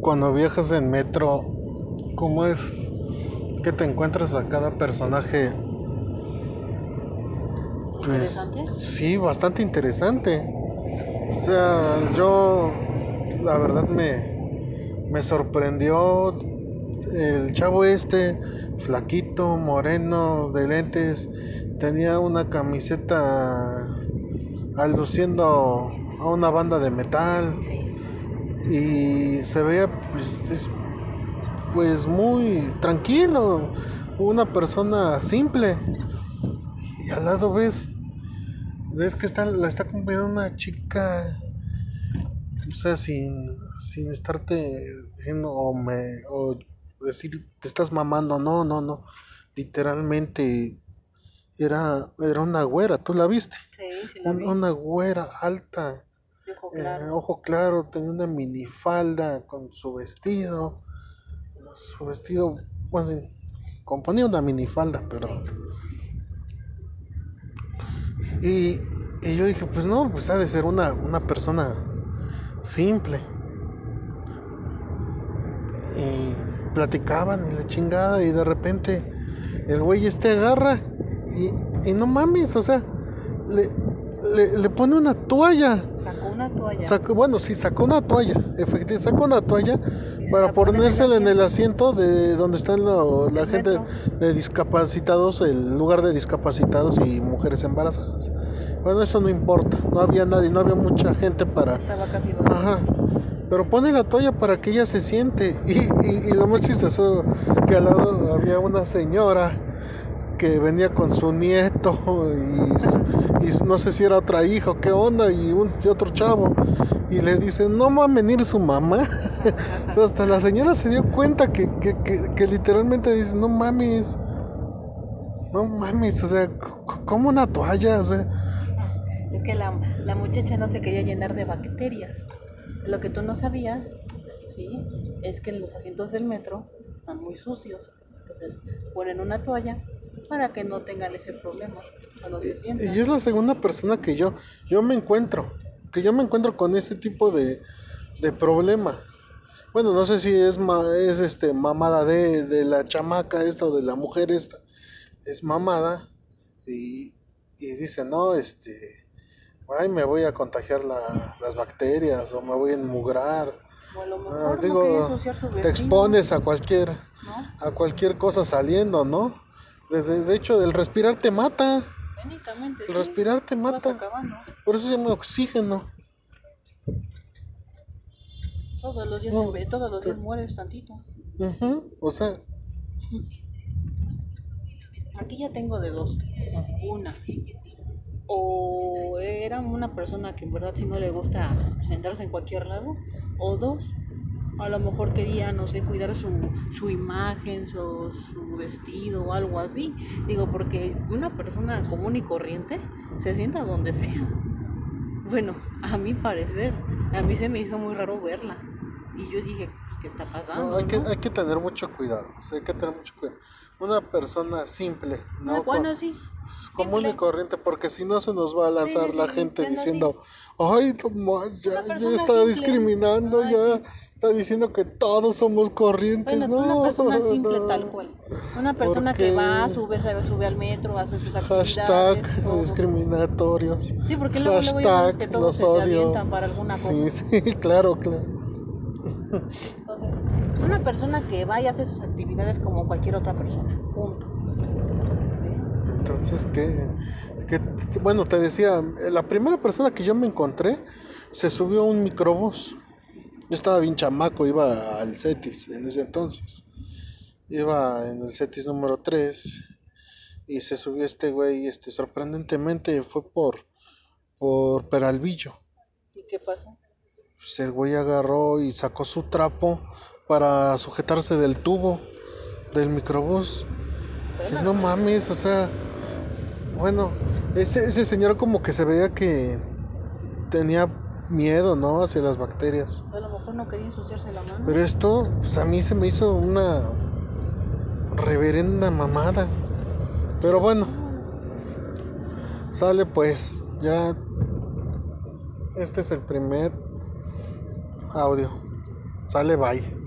cuando viajas en metro, ¿cómo es que te encuentras a cada personaje? Pues, ¿Interesante? sí, bastante interesante. O sea, yo la verdad me, me sorprendió el chavo este, flaquito, moreno, de lentes, tenía una camiseta aluciendo a una banda de metal Sí. Y se veía pues, es- pues muy tranquilo, una persona simple. Y al lado ves, ves que está, la está acompañando una chica, o sea, sin, sin estarte diciendo o me o decir te estás mamando, no, no, no. Literalmente era, era una güera, ¿tú la viste? Sí, sí la una güera alta, ojo eh, claro. ojo claro, tenía una minifalda con su vestido, su vestido, pues sí, componía una minifalda, perdón. Y, y yo dije, pues no, pues ha de ser una, una persona simple. Y platicaban y la chingada y de repente el güey este agarra y, y no mames, o sea, le, le, le pone una toalla. Sacó una toalla. Sacó, bueno, sí, sacó una toalla, efectivamente, sacó una toalla para ponérsela en el asiento de donde está lo- la gente metro. de discapacitados, el lugar de discapacitados y mujeres embarazadas. Bueno, eso no importa, no había nadie, no había mucha gente para... Estaba casi. Ajá. Pero pone la toalla para que ella se siente. Y, y- y lo más chistoso que al lado había una señora que venía con su nieto y, y no sé si era otra hija o qué onda y, un, y otro chavo. Y le dice, no va a venir su mamá. O sea, hasta la señora se dio cuenta que, que, que- que literalmente dice, no mames. No mames, o sea, como una toalla, o sea. Es que la, la muchacha no se quería llenar de bacterias. Lo que tú no sabías, ¿sí? Es que los asientos del metro están muy sucios. Entonces ponen una toalla para que no tengan ese problema cuando se sientan. Y es la segunda persona que yo, yo me encuentro, que yo me encuentro con ese tipo de, de problema. Bueno, no sé si es, ma- es este mamada de, de la chamaca esta o de la mujer esta. Es mamada y, y dice, no, este, ay, me voy a contagiar la- las bacterias o me voy a enmugrar. O a lo Ah, mejor no digo, su te expones a cualquier, ¿no? a cualquier cosa saliendo, ¿no? De, de- hecho, el respirar te mata. Técnicamente, El sí. respirar te mata. Por eso se llama oxígeno. Todos los días, No, todos los días mueres tantito. Ujú, O sea, Aquí ya tengo de dos. Una. O era una persona que en verdad si no le gusta sentarse en cualquier lado. O dos. A lo mejor quería, no sé, cuidar su, su imagen, su, su vestido o algo así. Digo, porque una persona común y corriente se sienta donde sea. Bueno, a mi parecer, a mí se me hizo muy raro verla. Y yo dije, ¿qué está pasando? no, hay, que, hay que tener mucho cuidado. o sea, hay que tener mucho cuidado. Una persona simple, Ah, ¿no? bueno, Con- sí. común y corriente, porque si no se nos va a lanzar sí, la gente bueno, diciendo, ay, no ya, ya está simple. discriminando, Ay, ya. Está diciendo que todos somos corrientes. Bueno, no, una persona simple no. tal cual. Una persona que va, sube, sube al metro, hace sus actividades. Hashtag todo. discriminatorios. Sí, porque luego, luego ya sabes que Hashtag todos los se odio. para alguna Sí, cosa. sí, claro, claro. Entonces, una persona que va y hace sus actividades como cualquier otra persona. Punto. ¿Sí? Entonces, ¿qué? ¿Qué- qué- Bueno, te decía, la primera persona que yo me encontré se subió a un microbús. Yo estaba bien chamaco, iba al CETIS en ese entonces. Iba en el CETIS número 3 y se subió este güey, este, sorprendentemente fue por, por Peralvillo. ¿Y qué pasó? Pues el güey agarró y sacó su trapo para sujetarse del tubo del microbús. Dije, no mames, o sea, bueno, ese, ese señor como que se veía que tenía miedo, ¿no? Hacia las bacterias. A lo mejor no quería ensuciarse la mano. Pero esto, pues a mí se me hizo una reverenda mamada. Pero bueno, sale pues, ya. Este es el primer audio. Sale, bye.